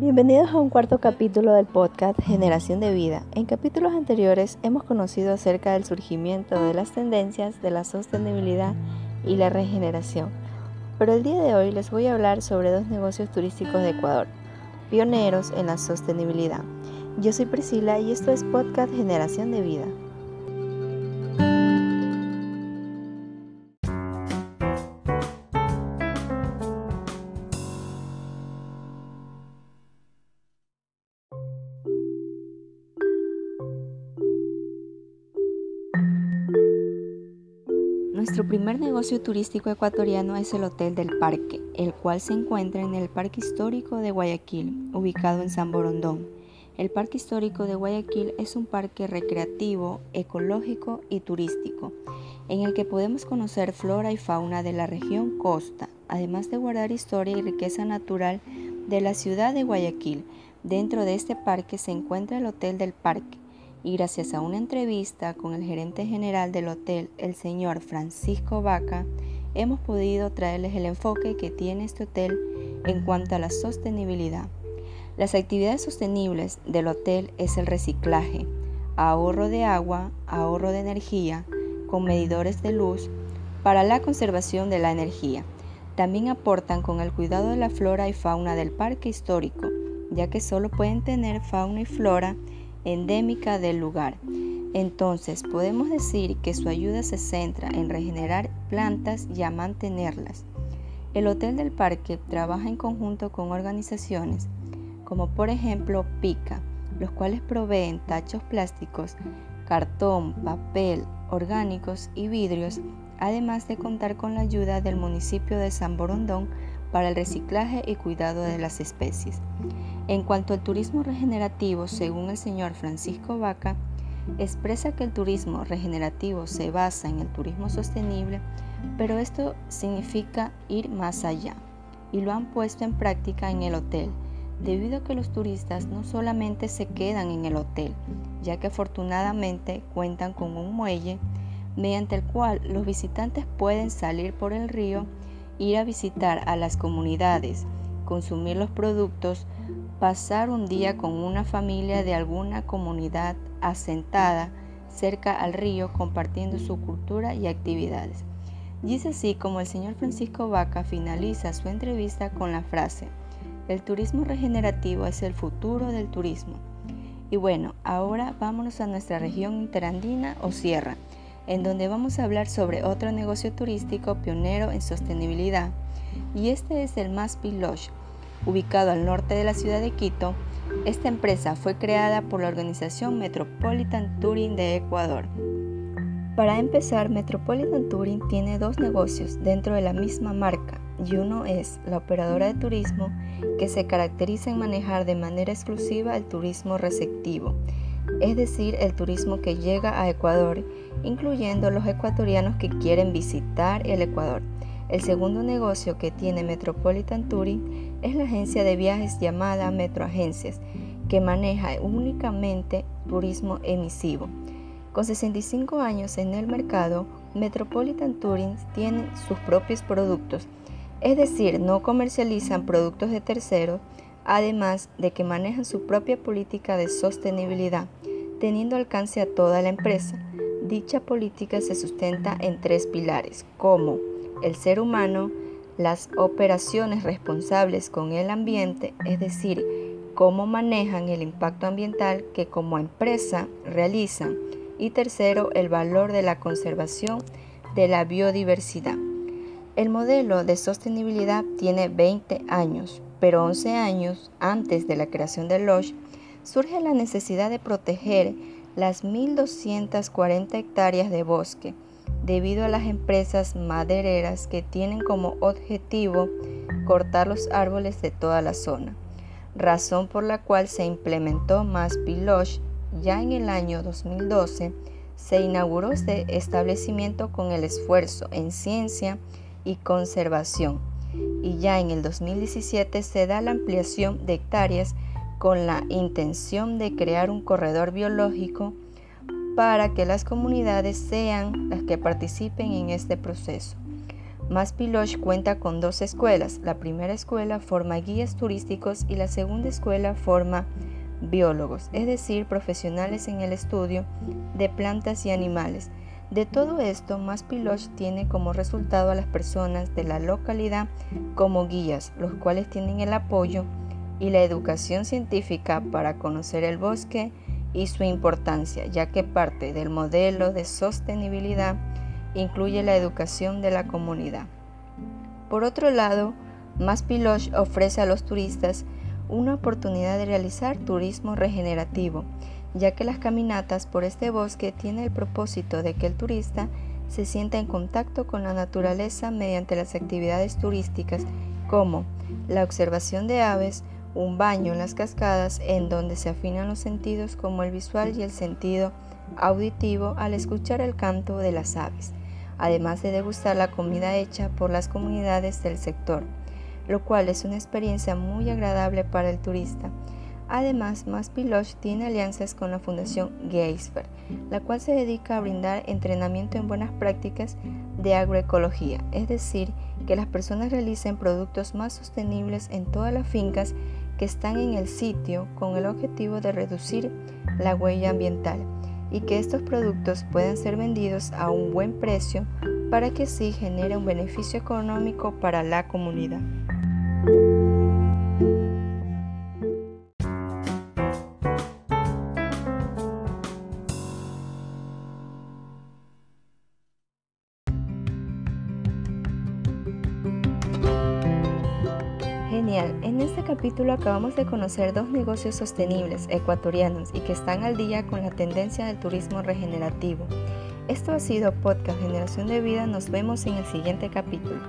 Bienvenidos a un cuarto capítulo del podcast Generación de Vida. En capítulos anteriores hemos conocido acerca del surgimiento de las tendencias de la sostenibilidad y la regeneración. Pero el día de hoy les voy a hablar sobre dos negocios turísticos de Ecuador, pioneros en la sostenibilidad. Yo soy Priscila y esto es podcast Generación de Vida. Nuestro primer negocio turístico ecuatoriano es el Hotel del Parque, el cual se encuentra en el Parque Histórico de Guayaquil, ubicado en San Borondón. El Parque Histórico de Guayaquil es un parque recreativo, ecológico y turístico, en el que podemos conocer flora y fauna de la región costa, además de guardar historia y riqueza natural de la ciudad de Guayaquil. Dentro de este parque se encuentra el Hotel del Parque, y gracias a una entrevista con el gerente general del hotel, el señor Francisco Vaca, hemos podido traerles el enfoque que tiene este hotel en cuanto a la sostenibilidad. Las actividades sostenibles del hotel es el reciclaje, ahorro de agua, ahorro de energía, con medidores de luz para la conservación de la energía. También aportan con el cuidado de la flora y fauna del parque histórico, ya que solo pueden tener fauna y flora endémica del lugar. Entonces podemos decir que su ayuda se centra en regenerar plantas y a mantenerlas. El Hotel del Parque trabaja en conjunto con organizaciones como por ejemplo PICA, los cuales proveen tachos plásticos, cartón, papel, orgánicos y vidrios, además de contar con la ayuda del municipio de San Borondón para el reciclaje y cuidado de las especies. En cuanto al turismo regenerativo, según el señor Francisco Vaca, expresa que el turismo regenerativo se basa en el turismo sostenible, pero esto significa ir más allá y lo han puesto en práctica en el hotel, debido a que los turistas no solamente se quedan en el hotel, ya que afortunadamente cuentan con un muelle mediante el cual los visitantes pueden salir por el río ir a visitar a las comunidades, consumir los productos, pasar un día con una familia de alguna comunidad asentada cerca al río compartiendo su cultura y actividades. Y es así como el señor Francisco Vaca finaliza su entrevista con la frase, el turismo regenerativo es el futuro del turismo. Y bueno, ahora vámonos a nuestra región interandina o sierra en donde vamos a hablar sobre otro negocio turístico pionero en sostenibilidad, y este es el Maspi Lodge, ubicado al norte de la ciudad de Quito. Esta empresa fue creada por la organización Metropolitan Touring de Ecuador. Para empezar, Metropolitan Touring tiene dos negocios dentro de la misma marca, y uno es la operadora de turismo que se caracteriza en manejar de manera exclusiva el turismo receptivo, es decir, el turismo que llega a Ecuador, incluyendo los ecuatorianos que quieren visitar el Ecuador. El segundo negocio que tiene Metropolitan Touring es la agencia de viajes llamada Metroagencias, que maneja únicamente turismo emisivo. Con 65 años en el mercado, Metropolitan Touring tiene sus propios productos, es decir, no comercializan productos de terceros, además de que manejan su propia política de sostenibilidad teniendo alcance a toda la empresa. Dicha política se sustenta en tres pilares, como el ser humano, las operaciones responsables con el ambiente, es decir, cómo manejan el impacto ambiental que como empresa realizan, y tercero, el valor de la conservación de la biodiversidad. El modelo de sostenibilidad tiene 20 años, pero 11 años antes de la creación del Lodge surge la necesidad de proteger las 1.240 hectáreas de bosque debido a las empresas madereras que tienen como objetivo cortar los árboles de toda la zona, razón por la cual se implementó más Piloch ya en el año 2012 se inauguró este establecimiento con el esfuerzo en ciencia y conservación y ya en el 2017 se da la ampliación de hectáreas con la intención de crear un corredor biológico para que las comunidades sean las que participen en este proceso. Maspiloche cuenta con dos escuelas. La primera escuela forma guías turísticos y la segunda escuela forma biólogos, es decir, profesionales en el estudio de plantas y animales. De todo esto, Maspiloche tiene como resultado a las personas de la localidad como guías, los cuales tienen el apoyo y la educación científica para conocer el bosque y su importancia, ya que parte del modelo de sostenibilidad incluye la educación de la comunidad. Por otro lado, Maspiloche ofrece a los turistas una oportunidad de realizar turismo regenerativo, ya que las caminatas por este bosque tienen el propósito de que el turista se sienta en contacto con la naturaleza mediante las actividades turísticas como la observación de aves, un baño en las cascadas en donde se afinan los sentidos como el visual y el sentido auditivo al escuchar el canto de las aves, además de degustar la comida hecha por las comunidades del sector, lo cual es una experiencia muy agradable para el turista. Además, Maspiloche tiene alianzas con la Fundación Geisberg, la cual se dedica a brindar entrenamiento en buenas prácticas de agroecología, es decir, que las personas realicen productos más sostenibles en todas las fincas que están en el sitio con el objetivo de reducir la huella ambiental y que estos productos puedan ser vendidos a un buen precio para que así genere un beneficio económico para la comunidad. En este capítulo acabamos de conocer dos negocios sostenibles ecuatorianos y que están al día con la tendencia del turismo regenerativo. Esto ha sido Podcast Generación de Vida, nos vemos en el siguiente capítulo.